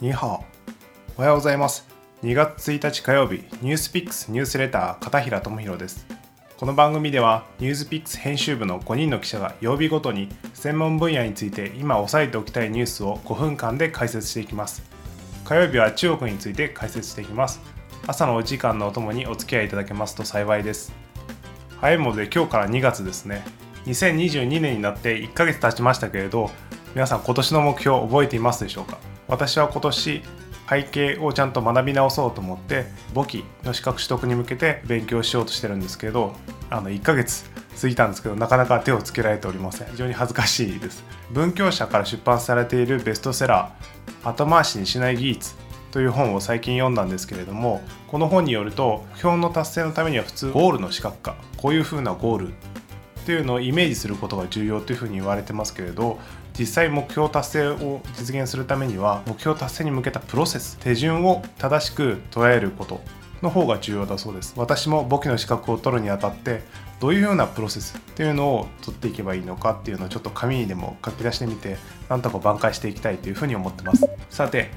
にハおはようございます。2月1日火曜日ニュースピックスニュースレター片平智弘です。この番組ではニュースピックス編集部の5人の記者が曜日ごとに専門分野について今押さえておきたいニュースを5分間で解説していきます。火曜日は中国について解説していきます。朝のお時間のおともにお付き合いいただけますと幸いです。早いもので今日から2月ですね。2022年になって1ヶ月経ちましたけれど皆さん今年の目標覚えていますでしょうか？私は今年背景をちゃんと学び直そうと思って簿記の資格取得に向けて勉強しようとしてるんですけどあの1ヶ月過ぎたんですけどなかなか手をつけられておりません。非常に恥ずかしいです。文教社から出版されているベストセラー後回しにしない技術という本を最近読んだんですけれどもこの本によると目標の達成のためには普通ゴールの資格化こういう風なゴールっていうのをイメージすることが重要というふうに言われてますけれど実際目標達成を実現するためには目標達成に向けたプロセス手順を正しく捉えることの方が重要だそうです。私も簿記の資格を取るにあたってどういうようなプロセスっていうのを取っていけばいいのかっていうのをちょっと紙にでも書き出してみてなんとか挽回していきたいというふうに思ってます。さて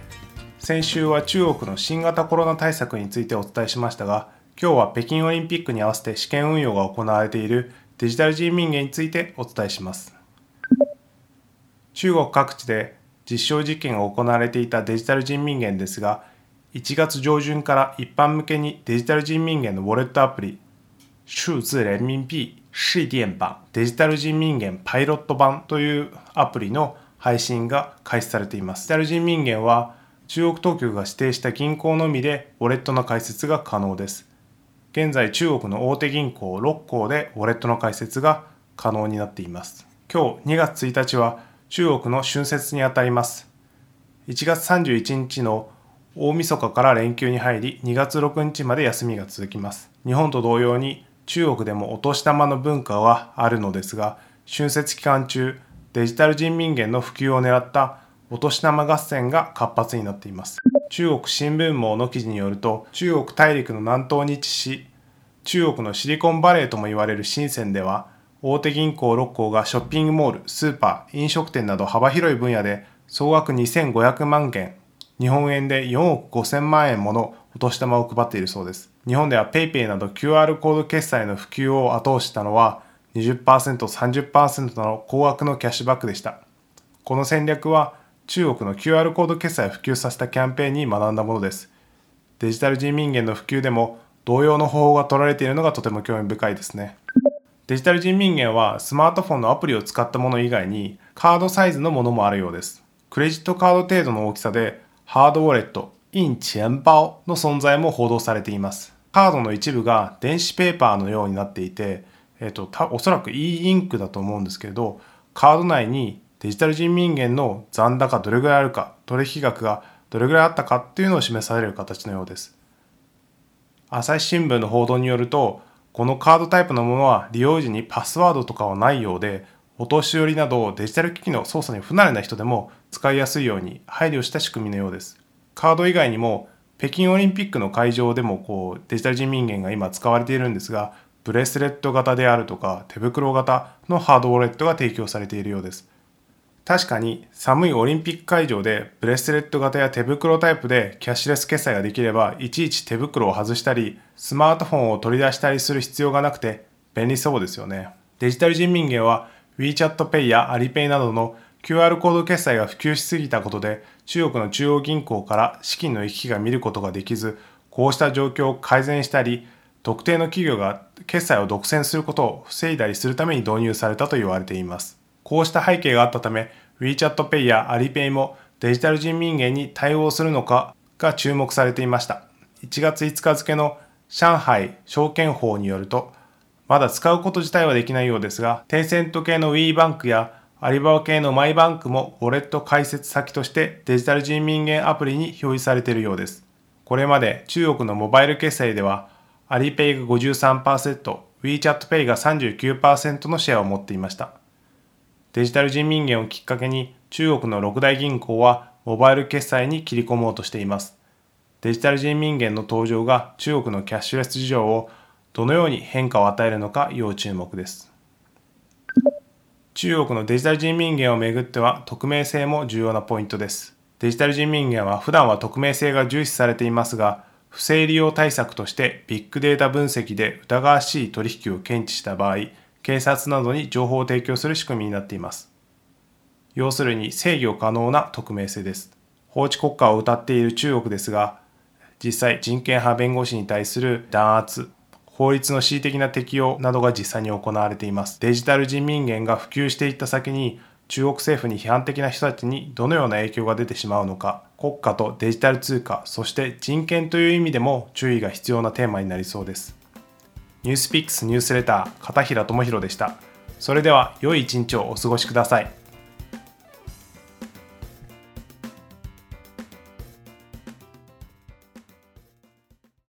先週は中国の新型コロナ対策についてお伝えしましたが今日は北京オリンピックに合わせて試験運用が行われているデジタル人民元についてお伝えします。中国各地で実証実験が行われていたデジタル人民元ですが1月上旬から一般向けにデジタル人民元のウォレットアプリ数字人民幣試電版デジタル人民元パイロット版というアプリの配信が開始されています。デジタル人民元は中国当局が指定した銀行のみでウォレットの開設が可能です。現在中国の大手銀行6行でウォレットの開設が可能になっています。今日2月1日は中国の春節にあたります。1月31日の大晦日から連休に入り2月6日まで休みが続きます。日本と同様に中国でもお年玉の文化はあるのですが春節期間中デジタル人民元の普及を狙ったお年玉合戦が活発になっています。中国新聞網の記事によると中国大陸の南東に位置し中国のシリコンバレーとも言われる深センでは大手銀行6行がショッピングモールスーパー飲食店など幅広い分野で総額2500万件日本円で4億5000万円ものお年玉を配っているそうです。日本では PayPay など QR コード決済の普及を後押ししたのは 20%30% の高額のキャッシュバックでした。この戦略は中国の QR コード決済を普及させたキャンペーンに学んだものです。デジタル人民元の普及でも同様の方法が取られているのがとても興味深いですね。デジタル人民元はスマートフォンのアプリを使ったもの以外にカードサイズのものもあるようですクレジットカード程度の大きさでハードウォレット、インチェンバオの存在も報道されています。カードの一部が電子ペーパーのようになっていて、えっ、と、おそらく e インクだと思うんですけれど、カード内にデジタル人民元の残高どれぐらいあるか、取引額がどれぐらいあったかっていうのを示される形のようです。朝日新聞の報道によると、このカードタイプのものは利用時にパスワードとかはないようで、お年寄りなどデジタル機器の操作に不慣れな人でも使いやすいように配慮した仕組みのようです。カード以外にも北京オリンピックの会場でもこうデジタル人民元が今使われているんですがブレスレット型であるとか手袋型のハードウォレットが提供されているようです。確かに寒いオリンピック会場でブレスレット型や手袋タイプでキャッシュレス決済ができればいちいち手袋を外したりスマートフォンを取り出したりする必要がなくて便利そうですよね。デジタル人民元は WeChat Pay や Alipay などの QR コード決済が普及しすぎたことで中国の中央銀行から資金の行き来が見ることができずこうした状況を改善したり特定の企業が決済を独占することを防いだりするために導入されたと言われていますこうした背景があったため WeChat Pay や Alipay もデジタル人民元に対応するのかが注目されていました1月5日付の上海証券法によるとまだ使うこと自体はできないようですが、テンセント系の WE バンクやアリババ系のマイバンクもウォレット開設先としてデジタル人民元アプリに表示されているようです。これまで中国のモバイル決済では、アリペイが53%、WeChat Pay が39%のシェアを持っていました。デジタル人民元をきっかけに中国の六大銀行はモバイル決済に切り込もうとしています。デジタル人民元の登場が中国のキャッシュレス事情をどのように変化を与えるのか要注目です。中国のデジタル人民元をめぐっては匿名性も重要なポイントです。デジタル人民元は普段は匿名性が重視されていますが、不正利用対策としてビッグデータ分析で疑わしい取引を検知した場合、警察などに情報を提供する仕組みになっています。要するに制御可能な匿名性です。法治国家を謳っている中国ですが、実際人権派弁護士に対する弾圧、法律の恣意的な適用などが実際に行われています。デジタル人民元が普及していった先に中国政府に批判的な人たちにどのような影響が出てしまうのか、国家とデジタル通貨、そして人権という意味でも注意が必要なテーマになりそうです。ニュースピックスニュースレター片平智弘でした。それでは良い一日をお過ごしください。